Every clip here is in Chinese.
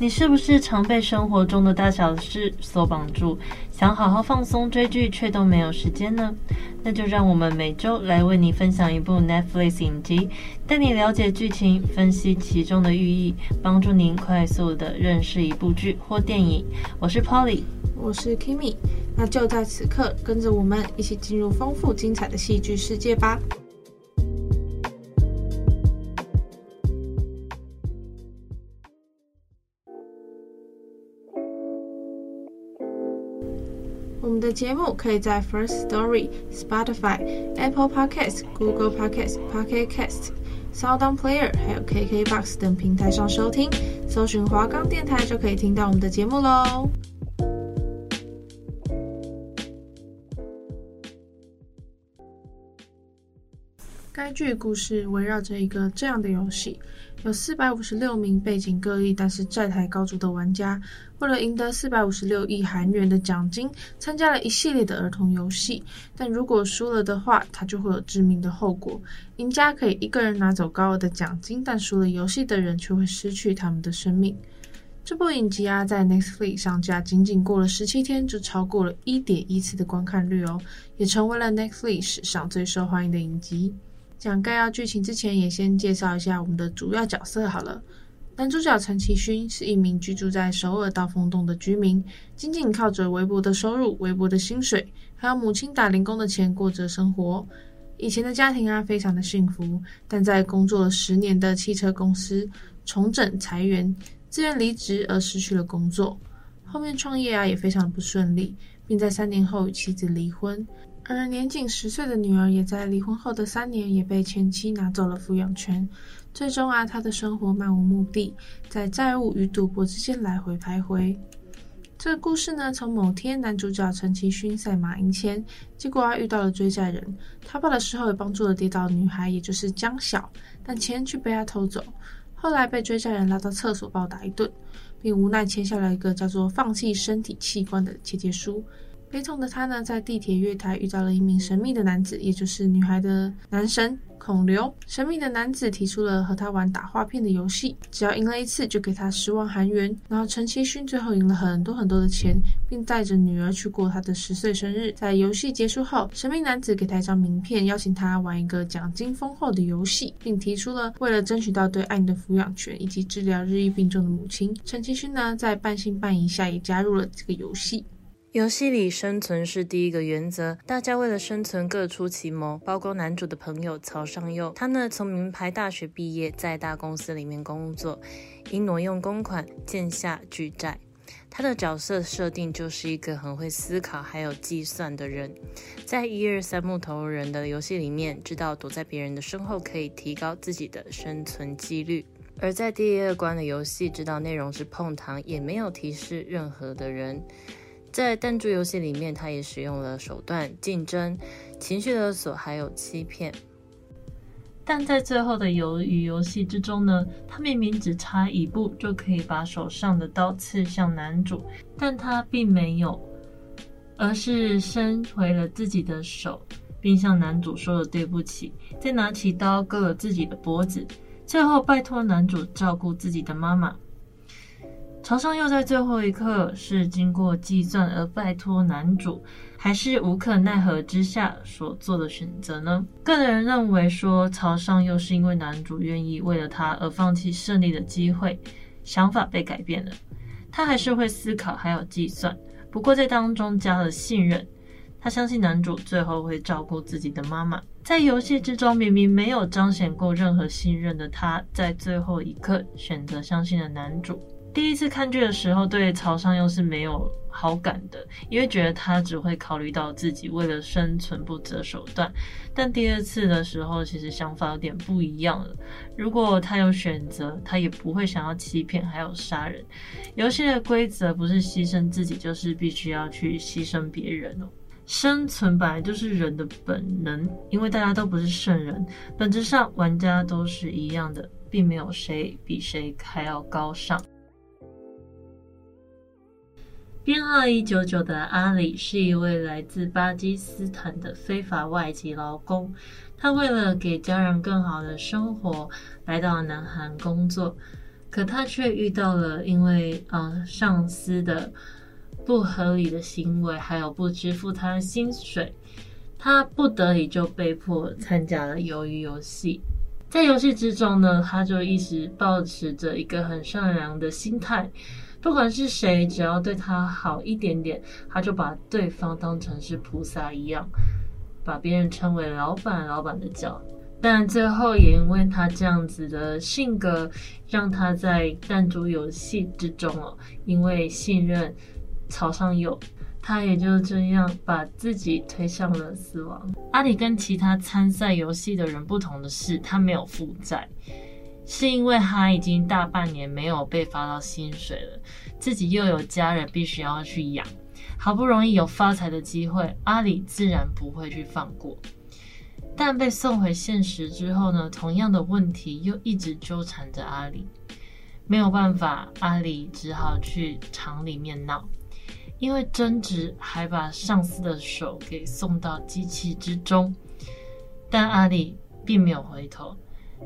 你是不是常被生活中的大小事所绑住，想好好放松追剧，却都没有时间呢？那就让我们每周来为你分享一部 Netflix 影集，带你了解剧情，分析其中的寓意，帮助您快速地认识一部剧或电影。我是 Polly，我是 Kimmy，那就在此刻，跟着我们一起进入丰富精彩的戏剧世界吧。我们的节目可以在 First Story、Spotify、Apple Podcasts、Google Podcasts、Pocket Casts、SoundOn Player，还有 KKBox 等平台上收听，搜寻华冈电台就可以听到我们的节目喽。该剧故事围绕着一个这样的游戏。有四百五十六名背景各异，但是债台高筑的玩家，为了赢得四百五十六亿韩元的奖金，参加了一系列的儿童游戏。但如果输了的话，它就会有致命的后果。赢家可以一个人拿走高额的奖金，但输了游戏的人却会失去他们的生命。这部影集啊，在 Netflix 上架，仅仅过了十七天，就超过了一点一次的观看率哦，也成为了 Netflix 史上最受欢迎的影集。讲概要剧情之前，也先介绍一下我们的主要角色好了。男主角陈其勋是一名居住在首尔道峰洞的居民，仅仅靠着微薄的收入、微薄的薪水，还有母亲打零工的钱过着生活。以前的家庭啊，非常的幸福，但在工作了十年的汽车公司重整裁员，自愿离职而失去了工作。后面创业啊，也非常的不顺利，并在三年后与妻子离婚。而年仅十岁的女儿也在离婚后的三年也被前妻拿走了抚养权，最终啊，他的生活漫无目的，在债务与赌博之间来回徘徊。这个故事呢，从某天男主角陈其勋赛马赢钱，结果啊遇到了追债人，他跑的时候也帮助了跌倒的女孩，也就是江晓，但钱却被他偷走，后来被追债人拉到厕所暴打一顿，并无奈签下了一个叫做“放弃身体器官”的切结书。悲痛的他呢，在地铁月台遇到了一名神秘的男子，也就是女孩的男神孔刘。神秘的男子提出了和他玩打画片的游戏，只要赢了一次就给他十万韩元。然后陈其勋最后赢了很多很多的钱，并带着女儿去过他的十岁生日。在游戏结束后，神秘男子给他一张名片，邀请他玩一个奖金丰厚的游戏，并提出了为了争取到对爱女的抚养权以及治疗日益病重的母亲，陈其勋呢在半信半疑下也加入了这个游戏。游戏里生存是第一个原则，大家为了生存各出奇谋，包括男主的朋友曹尚佑，他呢从名牌大学毕业，在大公司里面工作，因挪用公款欠下巨债。他的角色设定就是一个很会思考还有计算的人，在一二三木头人的游戏里面，知道躲在别人的身后可以提高自己的生存几率；而在第二关的游戏，知道内容是碰糖，也没有提示任何的人。在弹珠游戏里面，他也使用了手段、竞争、情绪勒索，还有欺骗。但在最后的鱿鱼游戏之中呢，他明明只差一步就可以把手上的刀刺向男主，但他并没有，而是伸回了自己的手，并向男主说了对不起，再拿起刀割了自己的脖子，最后拜托男主照顾自己的妈妈。曹尚又在最后一刻是经过计算而拜托男主，还是无可奈何之下所做的选择呢？个人认为说，曹尚又是因为男主愿意为了他而放弃胜利的机会，想法被改变了。他还是会思考，还有计算，不过在当中加了信任。他相信男主最后会照顾自己的妈妈。在游戏之中，明明没有彰显过任何信任的他，在最后一刻选择相信了男主。第一次看剧的时候，对曹尚佑是没有好感的，因为觉得他只会考虑到自己，为了生存不择手段。但第二次的时候，其实想法有点不一样了。如果他有选择，他也不会想要欺骗，还有杀人。游戏的规则不是牺牲自己，就是必须要去牺牲别人哦。生存本来就是人的本能，因为大家都不是圣人，本质上玩家都是一样的，并没有谁比谁还要高尚。编号一九九的阿里是一位来自巴基斯坦的非法外籍劳工，他为了给家人更好的生活，来到南韩工作，可他却遇到了因为呃上司的。不合理的行为，还有不支付他的薪水，他不得已就被迫参加了鱿鱼游戏。在游戏之中呢，他就一直保持着一个很善良的心态，不管是谁，只要对他好一点点，他就把对方当成是菩萨一样，把别人称为老板，老板的叫。但最后也因为他这样子的性格，让他在弹珠游戏之中哦，因为信任。曹尚佑，他也就这样把自己推向了死亡。阿里跟其他参赛游戏的人不同的是，他没有负债，是因为他已经大半年没有被发到薪水了，自己又有家人必须要去养，好不容易有发财的机会，阿里自然不会去放过。但被送回现实之后呢，同样的问题又一直纠缠着阿里，没有办法，阿里只好去厂里面闹。因为争执，还把上司的手给送到机器之中，但阿里并没有回头，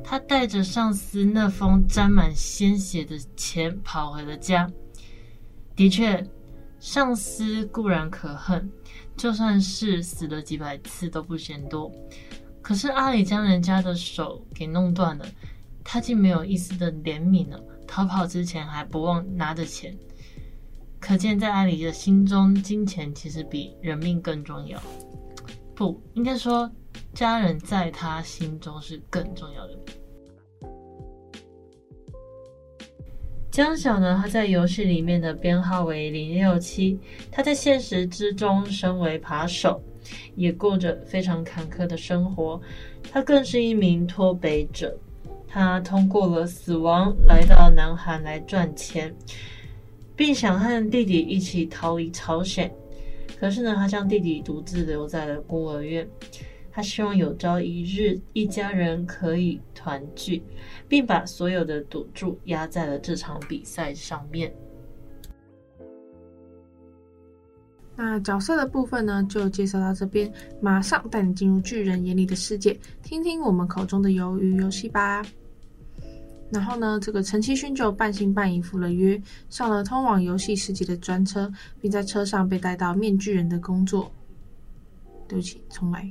他带着上司那封沾满鲜血的钱跑回了家。的确，上司固然可恨，就算是死了几百次都不嫌多。可是阿里将人家的手给弄断了，他竟没有一丝的怜悯了，逃跑之前还不忘拿着钱。可见，在阿里的心中，金钱其实比人命更重要。不，应该说，家人在他心中是更重要的。江小呢，他在游戏里面的编号为零六七，他在现实之中身为扒手，也过着非常坎坷的生活。他更是一名脱北者，他通过了死亡来到南韩来赚钱。并想和弟弟一起逃离朝鲜，可是呢，他将弟弟独自留在了孤儿院。他希望有朝一日一家人可以团聚，并把所有的赌注压在了这场比赛上面。那角色的部分呢，就介绍到这边，马上带你进入巨人眼里的世界，听听我们口中的鱿鱼游戏吧。然后呢，这个陈其勋就半信半疑赴了约，上了通往游戏世界的专车，并在车上被带到面具人的工作。对不起，重来。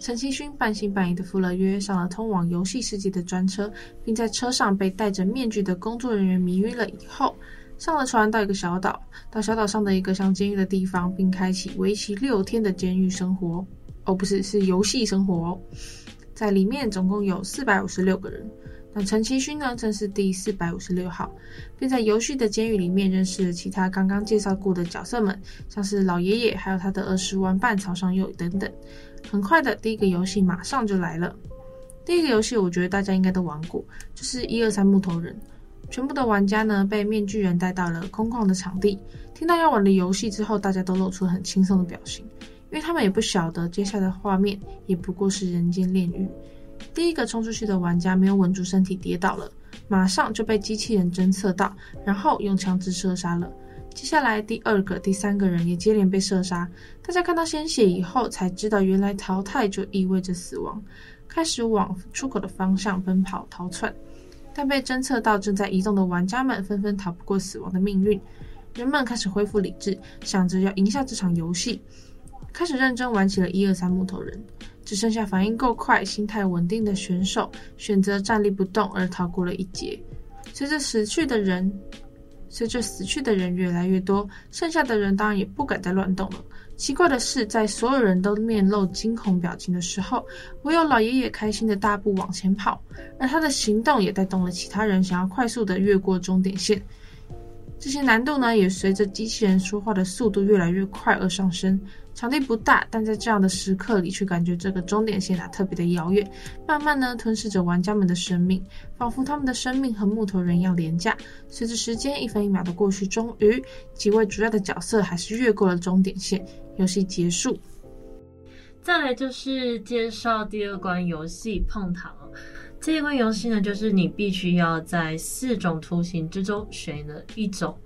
陈其勋半信半疑的赴了约，上了通往游戏世界的专车，并在车上被戴着面具的工作人员迷晕了以后，上了船到一个小岛，到小岛上的一个像监狱的地方，并开启为期六天的监狱生活。哦，不是，是游戏生活哦。在里面总共有四百五十六个人。那陈其勋呢，正是第四百五十六号，并在游戏的监狱里面认识了其他刚刚介绍过的角色们，像是老爷爷，还有他的儿时玩伴曹尚佑等等。很快的，第一个游戏马上就来了。第一个游戏，我觉得大家应该都玩过，就是一二三木头人。全部的玩家呢，被面具人带到了空旷的场地，听到要玩的游戏之后，大家都露出了很轻松的表情，因为他们也不晓得接下来的画面也不过是人间炼狱。第一个冲出去的玩家没有稳住身体，跌倒了，马上就被机器人侦测到，然后用枪支射杀了。接下来第二个、第三个人也接连被射杀。大家看到鲜血以后，才知道原来淘汰就意味着死亡，开始往出口的方向奔跑逃窜。但被侦测到正在移动的玩家们纷纷逃不过死亡的命运，人们开始恢复理智，想着要赢下这场游戏，开始认真玩起了一二三木头人。只剩下反应够快、心态稳定的选手选择站立不动而逃过了一劫。随着死去的人，随着死去的人越来越多，剩下的人当然也不敢再乱动了。奇怪的是，在所有人都面露惊恐表情的时候，唯有老爷爷开心的大步往前跑，而他的行动也带动了其他人想要快速的越过终点线。这些难度呢，也随着机器人说话的速度越来越快而上升。场地不大，但在这样的时刻里，却感觉这个终点线啊特别的遥远，慢慢呢吞噬着玩家们的生命，仿佛他们的生命和木头人一样廉价。随着时间一分一秒的过去，终于几位主要的角色还是越过了终点线，游戏结束。再来就是介绍第二关游戏碰糖。这一关游戏呢，就是你必须要在四种图形之中选了一种。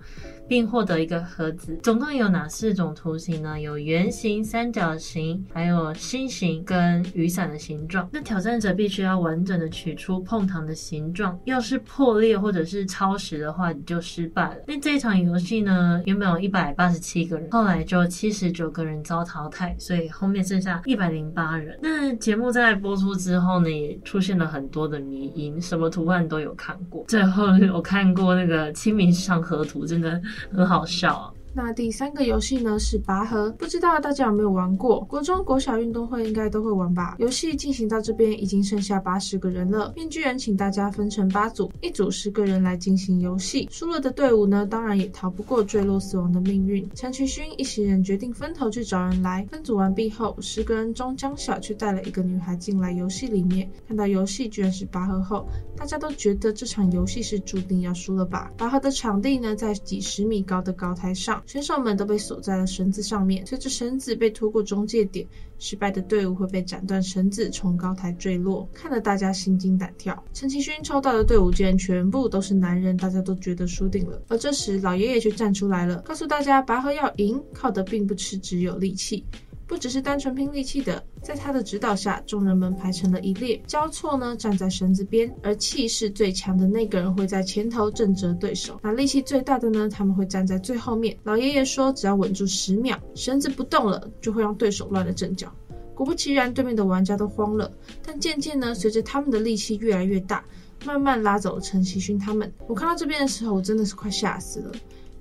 并获得一个盒子，总共有哪四种图形呢？有圆形、三角形，还有心形跟雨伞的形状。那挑战者必须要完整的取出碰糖的形状，要是破裂或者是超时的话，你就失败了。那这一场游戏呢，原本有一百八十七个人，后来就七十九个人遭淘汰，所以后面剩下一百零八人。那节目在播出之后呢，也出现了很多的迷因，什么图案都有看过。最后我看过那个《清明上河图》，真的。很好笑啊。那第三个游戏呢，是拔河，不知道大家有没有玩过？国中、国小运动会应该都会玩吧。游戏进行到这边已经剩下八十个人了，面具人请大家分成八组，一组十个人来进行游戏。输了的队伍呢，当然也逃不过坠落死亡的命运。陈其勋一行人决定分头去找人来。分组完毕后，十个人中江晓却带了一个女孩进来游戏里面。看到游戏居然是拔河后，大家都觉得这场游戏是注定要输了吧？拔河的场地呢，在几十米高的高台上。选手们都被锁在了绳子上面，随着绳子被拖过中介点，失败的队伍会被斩断绳子，从高台坠落，看得大家心惊胆跳。陈其勋抽到的队伍竟然全部都是男人，大家都觉得输定了。而这时，老爷爷却站出来了，告诉大家拔河要赢，靠的并不是只有力气。不只是单纯拼力气的，在他的指导下，众人们排成了一列，交错呢站在绳子边，而气势最强的那个人会在前头震慑对手，那力气最大的呢，他们会站在最后面。老爷爷说，只要稳住十秒，绳子不动了，就会让对手乱了阵脚。果不其然，对面的玩家都慌了，但渐渐呢，随着他们的力气越来越大，慢慢拉走了陈其勋他们。我看到这边的时候，我真的是快吓死了。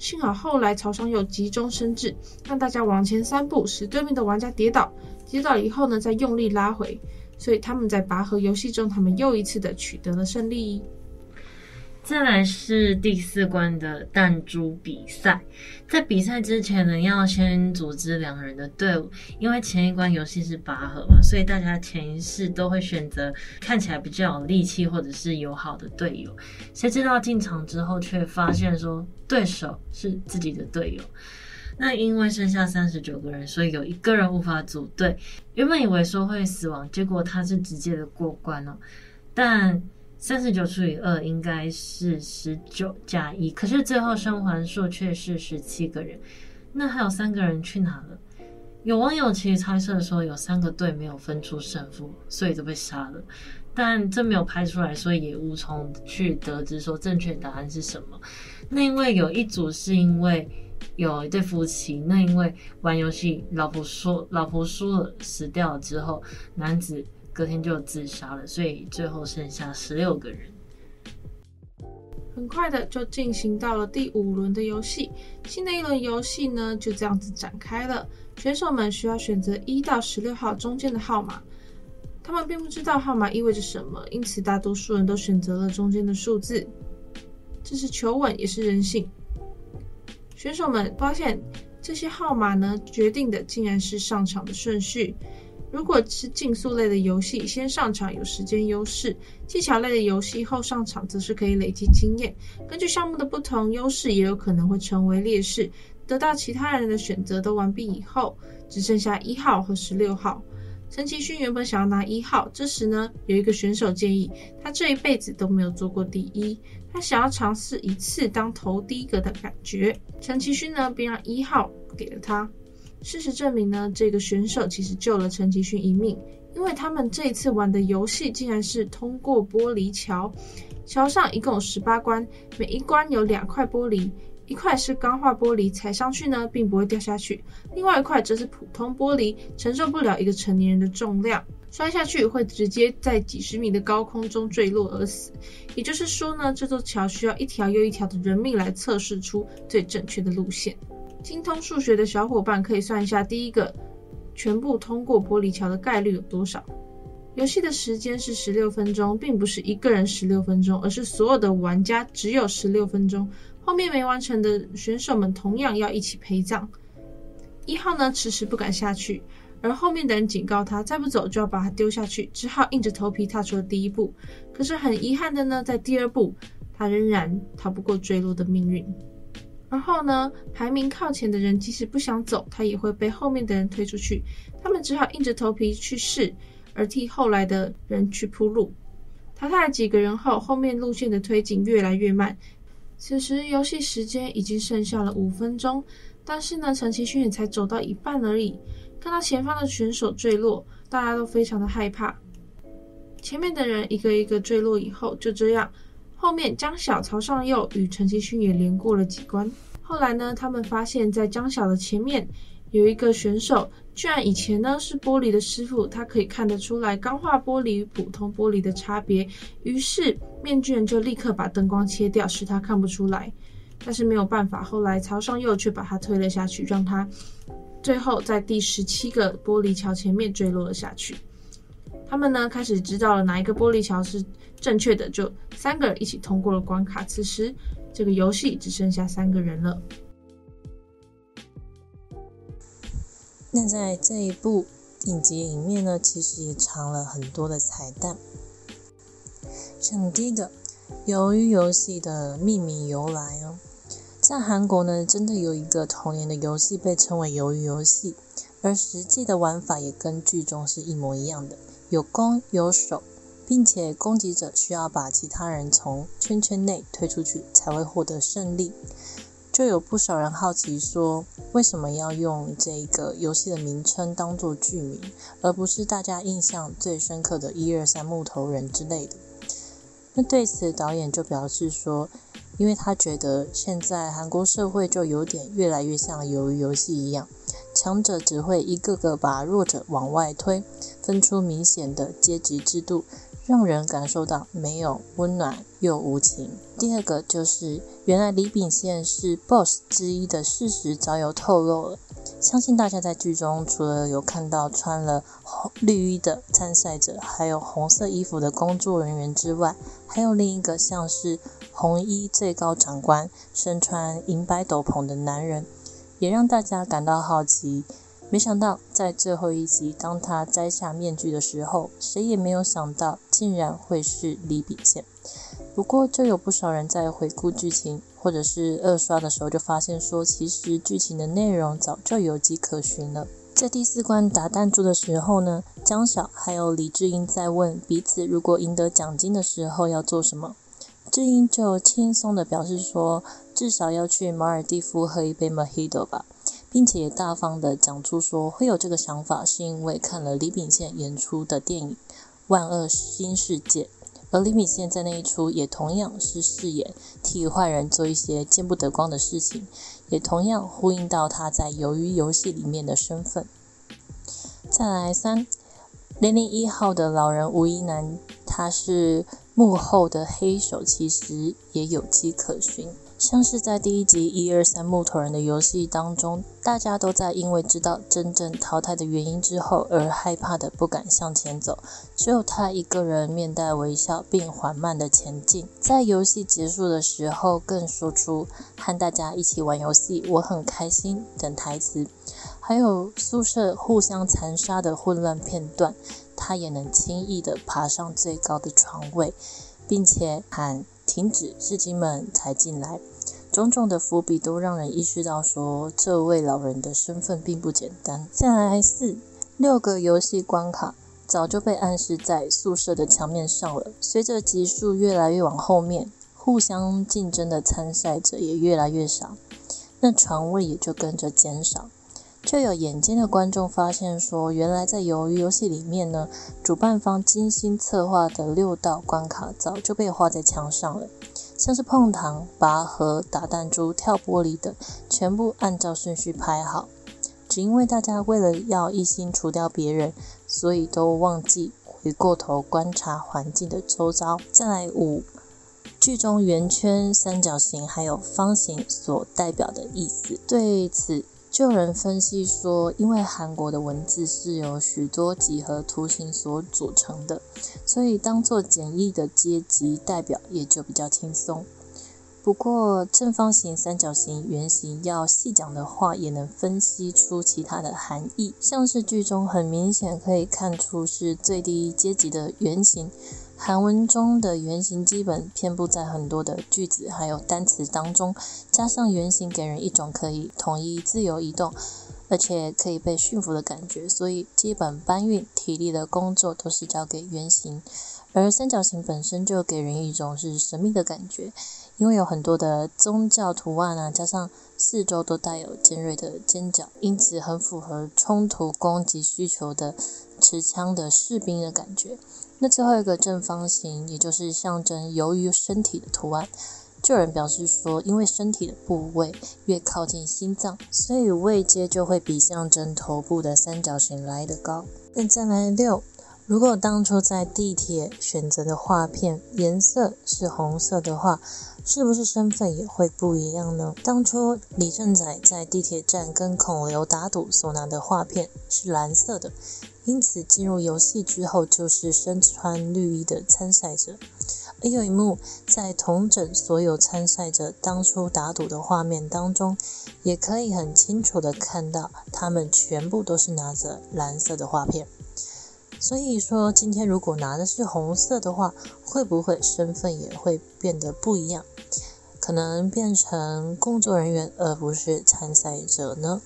幸好后来曹爽又急中生智，让大家往前三步，使对面的玩家跌倒。跌倒以后呢，再用力拉回，所以他们在拔河游戏中，他们又一次的取得了胜利。再来是第四关的弹珠比赛，在比赛之前呢，要先组织两人的队伍，因为前一关游戏是拔河嘛，所以大家前一世都会选择看起来比较有力气或者是友好的队友。谁知道进场之后却发现说对手是自己的队友，那因为剩下三十九个人，所以有一个人无法组队。原本以为说会死亡，结果他是直接的过关了，但。三十九除以二应该是十九加一，可是最后生还数却是十七个人，那还有三个人去哪了？有网友其实猜测说有三个队没有分出胜负，所以就被杀了，但这没有拍出来，所以也无从去得知说正确答案是什么。那因为有一组是因为有一对夫妻，那因为玩游戏老婆输老婆输了死掉了之后，男子。隔天就自杀了，所以最后剩下十六个人。很快的就进行到了第五轮的游戏，新的一轮游戏呢就这样子展开了。选手们需要选择一到十六号中间的号码，他们并不知道号码意味着什么，因此大多数人都选择了中间的数字。这是求稳，也是人性。选手们发现这些号码呢，决定的竟然是上场的顺序。如果是竞速类的游戏，先上场有时间优势；技巧类的游戏后上场则是可以累积经验。根据项目的不同，优势也有可能会成为劣势。得到其他人的选择都完毕以后，只剩下一号和十六号。陈其勋原本想要拿一号，这时呢，有一个选手建议他这一辈子都没有做过第一，他想要尝试一次当头第一个的感觉。陈其勋呢，便让一号给了他。事实证明呢，这个选手其实救了陈吉勋一命，因为他们这一次玩的游戏竟然是通过玻璃桥。桥上一共有十八关，每一关有两块玻璃，一块是钢化玻璃，踩上去呢并不会掉下去；另外一块则是普通玻璃，承受不了一个成年人的重量，摔下去会直接在几十米的高空中坠落而死。也就是说呢，这座桥需要一条又一条的人命来测试出最正确的路线。精通数学的小伙伴可以算一下，第一个全部通过玻璃桥的概率有多少？游戏的时间是十六分钟，并不是一个人十六分钟，而是所有的玩家只有十六分钟。后面没完成的选手们同样要一起陪葬。一号呢，迟迟不敢下去，而后面的人警告他，再不走就要把他丢下去，只好硬着头皮踏出了第一步。可是很遗憾的呢，在第二步，他仍然逃不过坠落的命运。然后呢，排名靠前的人即使不想走，他也会被后面的人推出去。他们只好硬着头皮去试，而替后来的人去铺路。淘汰了几个人后，后面路线的推进越来越慢。此时游戏时间已经剩下了五分钟，但是呢，陈其勋也才走到一半而已。看到前方的选手坠落，大家都非常的害怕。前面的人一个一个坠落以后，就这样。后面江晓、曹尚佑与陈其勋也连过了几关。后来呢，他们发现，在江晓的前面有一个选手，居然以前呢是玻璃的师傅，他可以看得出来钢化玻璃与普通玻璃的差别。于是面具人就立刻把灯光切掉，使他看不出来。但是没有办法，后来曹尚佑却把他推了下去，让他最后在第十七个玻璃桥前面坠落了下去。他们呢开始知道了哪一个玻璃桥是正确的，就三个人一起通过了关卡。此时，这个游戏只剩下三个人了。那在这一部影集里面呢，其实也藏了很多的彩蛋。像第一个，鱿鱼游戏的命名由来哦，在韩国呢，真的有一个童年的游戏被称为鱿鱼游戏，而实际的玩法也跟剧中是一模一样的，有攻有守。并且攻击者需要把其他人从圈圈内推出去，才会获得胜利。就有不少人好奇说，为什么要用这个游戏的名称当做剧名，而不是大家印象最深刻的一二三木头人之类的？那对此导演就表示说，因为他觉得现在韩国社会就有点越来越像鱿鱼游戏一样，强者只会一个个把弱者往外推，分出明显的阶级制度。让人感受到没有温暖又无情。第二个就是，原来李秉宪是 BOSS 之一的事实早有透露了。相信大家在剧中除了有看到穿了红绿衣的参赛者，还有红色衣服的工作人员之外，还有另一个像是红衣最高长官，身穿银白斗篷的男人，也让大家感到好奇。没想到，在最后一集，当他摘下面具的时候，谁也没有想到，竟然会是李秉宪。不过，就有不少人在回顾剧情或者是二刷的时候，就发现说，其实剧情的内容早就有迹可循了。在第四关打弹珠的时候呢，江晓还有李智英在问彼此，如果赢得奖金的时候要做什么。智英就轻松地表示说，至少要去马尔地夫喝一杯 Mojito 吧。并且也大方地讲出说，会有这个想法是因为看了李秉宪演出的电影《万恶新世界》，而李秉宪在那一出也同样是饰演替坏人做一些见不得光的事情，也同样呼应到他在鱿鱼游戏里面的身份。再来三，零零一号的老人吴一男，他是幕后的黑手，其实也有迹可循。像是在第一集一二三木头人的游戏当中，大家都在因为知道真正淘汰的原因之后而害怕的不敢向前走，只有他一个人面带微笑并缓慢的前进。在游戏结束的时候，更说出和大家一起玩游戏，我很开心等台词，还有宿舍互相残杀的混乱片段，他也能轻易的爬上最高的床位，并且喊停止，士兵们才进来。种种的伏笔都让人意识到说，这位老人的身份并不简单。再来四六个游戏关卡早就被暗示在宿舍的墙面上了。随着集数越来越往后面，互相竞争的参赛者也越来越少，那床位也就跟着减少。就有眼尖的观众发现说，原来在鱿鱼游戏里面呢，主办方精心策划的六道关卡早就被画在墙上了。像是碰糖、拔河、打弹珠、跳玻璃等，全部按照顺序排好。只因为大家为了要一心除掉别人，所以都忘记回过头观察环境的周遭。再来五，剧中圆圈、三角形还有方形所代表的意思。对此，就有人分析说，因为韩国的文字是由许多几何图形所组成的，所以当做简易的阶级代表也就比较轻松。不过正方形、三角形、圆形要细讲的话，也能分析出其他的含义，像是剧中很明显可以看出是最低阶级的圆形，韩文中的原型基本遍布在很多的句子还有单词当中，加上原型给人一种可以统一自由移动，而且可以被驯服的感觉，所以基本搬运体力的工作都是交给原型。而三角形本身就给人一种是神秘的感觉，因为有很多的宗教图案啊，加上四周都带有尖锐的尖角，因此很符合冲突攻击需求的持枪的士兵的感觉。那最后一个正方形，也就是象征由于身体的图案，就有人表示说，因为身体的部位越靠近心脏，所以位阶就会比象征头部的三角形来得高。那再来六，如果当初在地铁选择的画片颜色是红色的话，是不是身份也会不一样呢？当初李正宰在地铁站跟孔刘打赌所拿的画片是蓝色的。因此，进入游戏之后就是身穿绿衣的参赛者。而有一幕在同整所有参赛者当初打赌的画面当中，也可以很清楚的看到，他们全部都是拿着蓝色的画片。所以说，今天如果拿的是红色的话，会不会身份也会变得不一样？可能变成工作人员而不是参赛者呢？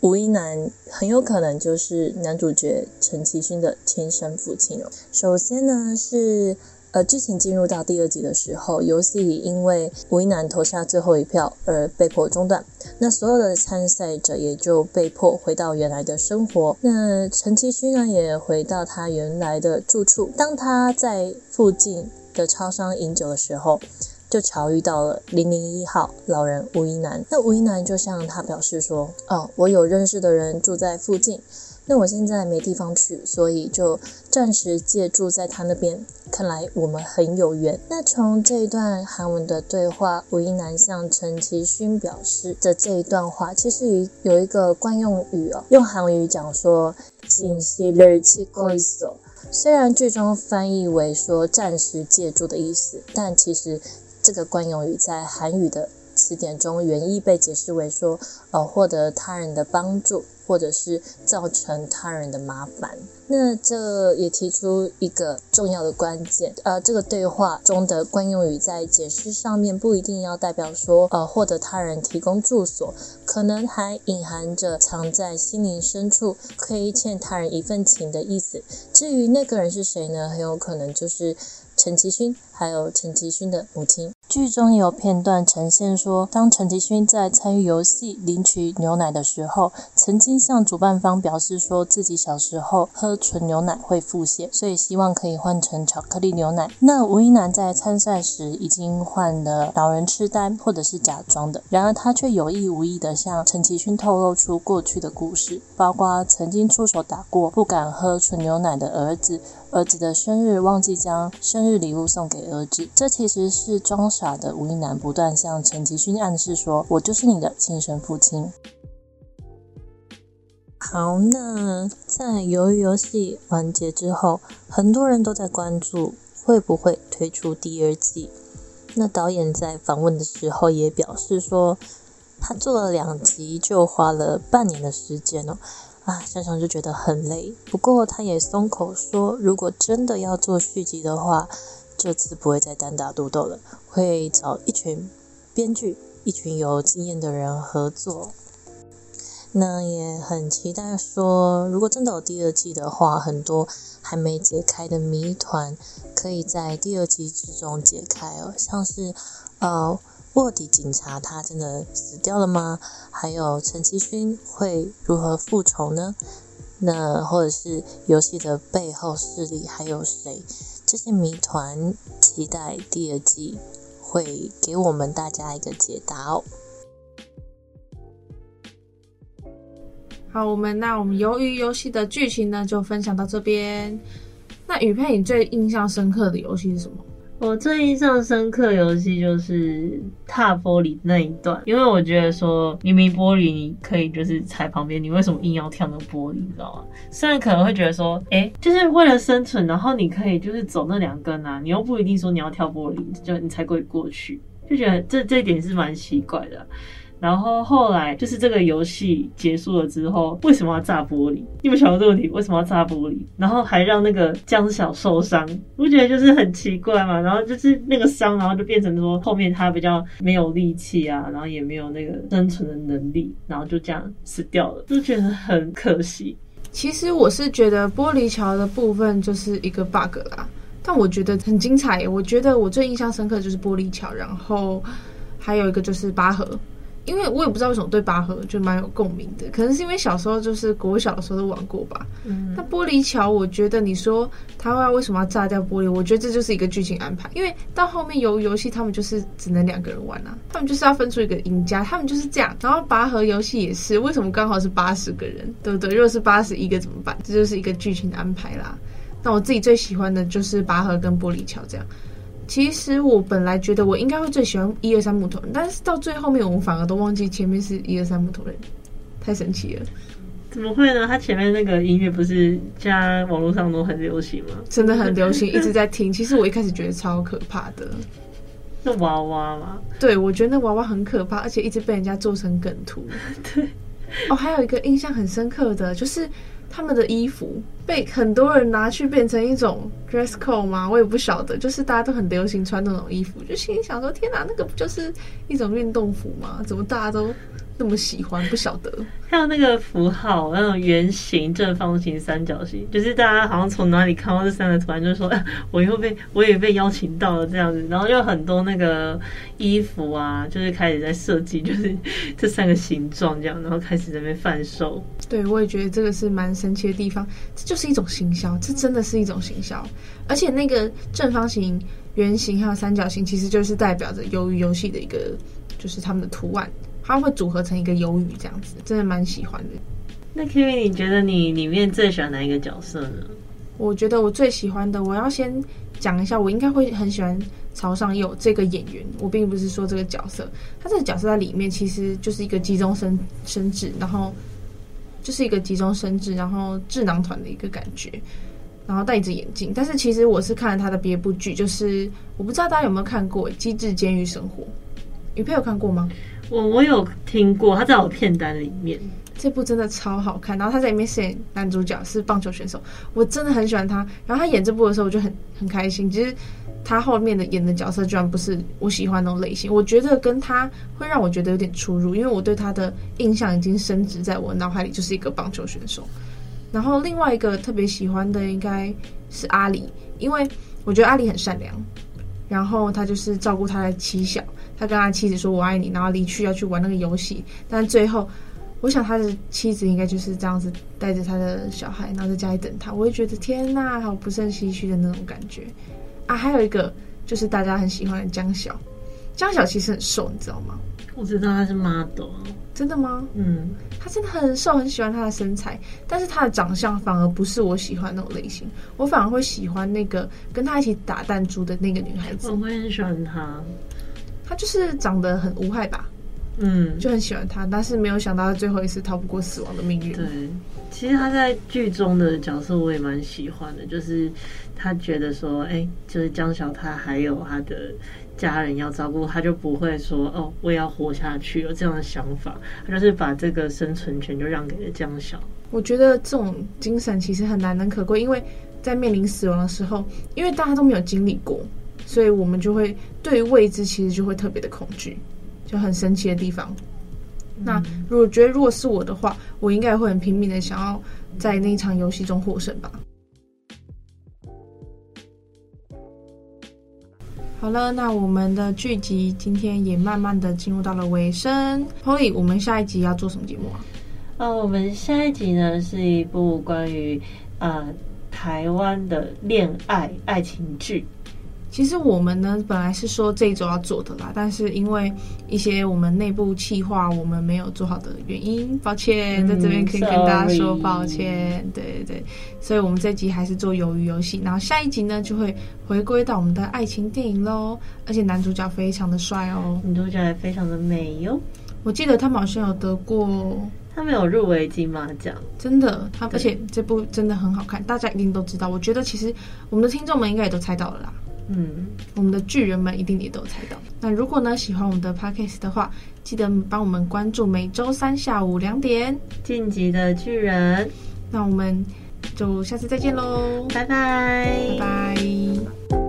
吴一男很有可能就是男主角陈其勋的亲生父亲哦。首先呢，是呃，剧情进入到第二集的时候，游戏里因为吴一男投下最后一票而被迫中断，那所有的参赛者也就被迫回到原来的生活。那陈其勋呢，也回到他原来的住处。当他在附近的超商饮酒的时候，就巧遇到了零零一号老人吴一男，那吴一男就向他表示说：“哦，我有认识的人住在附近，那我现在没地方去，所以就暂时借住在他那边。看来我们很有缘。”那从这一段韩文的对话，吴一男向陈其勋表示的这一段话，其实有有一个惯用语哦，用韩语讲说“仅息日期过一手”，虽然剧中翻译为说“暂时借住”的意思，但其实。这个惯用语在韩语的词典中原意被解释为说，呃，获得他人的帮助，或者是造成他人的麻烦。那这也提出一个重要的关键，呃，这个对话中的惯用语在解释上面不一定要代表说，呃，获得他人提供住所，可能还隐含着藏在心灵深处，可以欠他人一份情的意思。至于那个人是谁呢？很有可能就是。陈其勋还有陈其勋的母亲，剧中有片段呈现说，当陈其勋在参与游戏领取牛奶的时候，曾经向主办方表示说自己小时候喝纯牛奶会腹泻，所以希望可以换成巧克力牛奶。那吴一男在参赛时已经患了老人痴呆，或者是假装的，然而他却有意无意的向陈其勋透露出过去的故事，包括曾经出手打过不敢喝纯牛奶的儿子。儿子的生日忘记将生日礼物送给得知，这其实是装傻的吴一男不断向陈其勋暗示说：“我就是你的亲生父亲。”好，那在鱿鱼游戏完结之后，很多人都在关注会不会推出第二季。那导演在访问的时候也表示说，他做了两集就花了半年的时间哦。啊，想想就觉得很累。不过他也松口说，如果真的要做续集的话，这次不会再单打独斗了，会找一群编剧、一群有经验的人合作。那也很期待说，如果真的有第二季的话，很多还没解开的谜团，可以在第二季之中解开哦，像是呃。卧底警察他真的死掉了吗？还有陈其勋会如何复仇呢？那或者是游戏的背后势力还有谁？这些谜团，期待第二季会给我们大家一个解答哦。好，我们那我们鱿鱼游戏的剧情呢，就分享到这边。那雨佩，你最印象深刻的游戏是什么？我最印象深刻游戏就是踏玻璃那一段，因为我觉得说明明玻璃你可以就是踩旁边，你为什么硬要跳那个玻璃？你知道吗？虽然可能会觉得说，哎、就是为了生存，然后你可以就是走那两根啊，你又不一定说你要跳玻璃，就你才可以过去，就觉得这这一点是蛮奇怪的。然后后来就是这个游戏结束了之后，为什么要炸玻璃？你们想过这个问题？为什么要炸玻璃？然后还让那个江小受伤，不觉得就是很奇怪嘛？然后就是那个伤，然后就变成说后面他比较没有力气啊，然后也没有那个生存的能力，然后就这样死掉了，就觉得很可惜。其实我是觉得玻璃桥的部分就是一个 bug 啦，但我觉得很精彩。我觉得我最印象深刻的就是玻璃桥，然后还有一个就是拔河。因为我也不知道为什么对拔河就蛮有共鸣的，可能是因为小时候就是国小的时候都玩过吧。嗯，那玻璃桥，我觉得你说他会为什么要炸掉玻璃？我觉得这就是一个剧情安排。因为到后面游游戏他们就是只能两个人玩啊，他们就是要分出一个赢家，他们就是这样。然后拔河游戏也是，为什么刚好是八十个人，对不对？如果是八十一个怎么办？这就是一个剧情的安排啦。那我自己最喜欢的就是拔河跟玻璃桥这样。其实我本来觉得我应该会最喜欢一二三木头人，但是到最后面我们反而都忘记前面是一二三木头人，太神奇了！怎么会呢？他前面那个音乐不是在网络上都很流行吗？真的很流行，一直在听。其实我一开始觉得超可怕的，那娃娃嘛，对，我觉得那娃娃很可怕，而且一直被人家做成梗图。对，哦，还有一个印象很深刻的就是。他们的衣服被很多人拿去变成一种 dress code 吗？我也不晓得，就是大家都很流行穿那种衣服，就心里想说：天哪，那个不就是一种运动服吗？怎么大家都那么喜欢？不晓得。还有那个符号，那种圆形、正方形、三角形，就是大家好像从哪里看到这三个图案，就是说，哎，我又被我也被邀请到了这样子。然后又很多那个衣服啊，就是开始在设计，就是这三个形状这样，然后开始在那边贩售。对，我也觉得这个是蛮神奇的地方，这就是一种行销，这真的是一种行销。而且那个正方形、圆形还有三角形，其实就是代表着鱿鱼游戏的一个，就是他们的图案，它会组合成一个鱿鱼这样子，真的蛮喜欢的。那 Kimi，你觉得你里面最喜欢哪一个角色呢？我觉得我最喜欢的，我要先讲一下，我应该会很喜欢朝上佑这个演员。我并不是说这个角色，他这个角色在里面其实就是一个急中生生智，然后。就是一个急中生智，然后智囊团的一个感觉，然后戴着眼镜。但是其实我是看了他的别部剧，就是我不知道大家有没有看过《机智监狱生活》，雨佩有看过吗？我我有听过，他在我片单里面。这部真的超好看，然后他在里面饰演男主角是棒球选手，我真的很喜欢他。然后他演这部的时候，我就很很开心。其实他后面的演的角色居然不是我喜欢那种类型，我觉得跟他会让我觉得有点出入，因为我对他的印象已经深植在我脑海里，就是一个棒球选手。然后另外一个特别喜欢的应该是阿里，因为我觉得阿里很善良，然后他就是照顾他的妻小，他跟他妻子说“我爱你”，然后离去要去玩那个游戏，但最后。我想他的妻子应该就是这样子带着他的小孩，然后在家里等他。我会觉得天呐，好不胜唏嘘的那种感觉啊！还有一个就是大家很喜欢的江小，江小其实很瘦，你知道吗？我知道他是 model，真的吗？嗯，他真的很瘦，很喜欢他的身材，但是他的长相反而不是我喜欢那种类型。我反而会喜欢那个跟他一起打弹珠的那个女孩子。我会很喜欢他，他就是长得很无害吧。嗯，就很喜欢他，但是没有想到他最后一次逃不过死亡的命运。对，其实他在剧中的角色我也蛮喜欢的，就是他觉得说，哎、欸，就是江小他还有他的家人要照顾，他就不会说哦，我也要活下去，有这样的想法，他就是把这个生存权就让给了江小。我觉得这种精神其实很难能可贵，因为在面临死亡的时候，因为大家都没有经历过，所以我们就会对未知其实就会特别的恐惧。就很神奇的地方。那如果觉得如果是我的话，我应该会很拼命的想要在那一场游戏中获胜吧。好了，那我们的剧集今天也慢慢的进入到了尾声。Polly，我们下一集要做什么节目啊？呃，我们下一集呢是一部关于呃台湾的恋爱爱情剧。其实我们呢，本来是说这一周要做的啦，但是因为一些我们内部企划我们没有做好的原因，抱歉，在这边可以跟大家说抱歉。嗯、对对对，所以我们这集还是做鱿鱼游戏，然后下一集呢就会回归到我们的爱情电影喽，而且男主角非常的帅哦，女主角也非常的美哟。我记得他们好像有得过，他们有入围金马奖，真的，他而且这部真的很好看，大家一定都知道。我觉得其实我们的听众们应该也都猜到了啦。嗯，我们的巨人们一定也都猜到。那如果呢喜欢我们的 podcast 的话，记得帮我们关注每周三下午两点晋级的巨人。那我们就下次再见喽，拜拜，拜拜。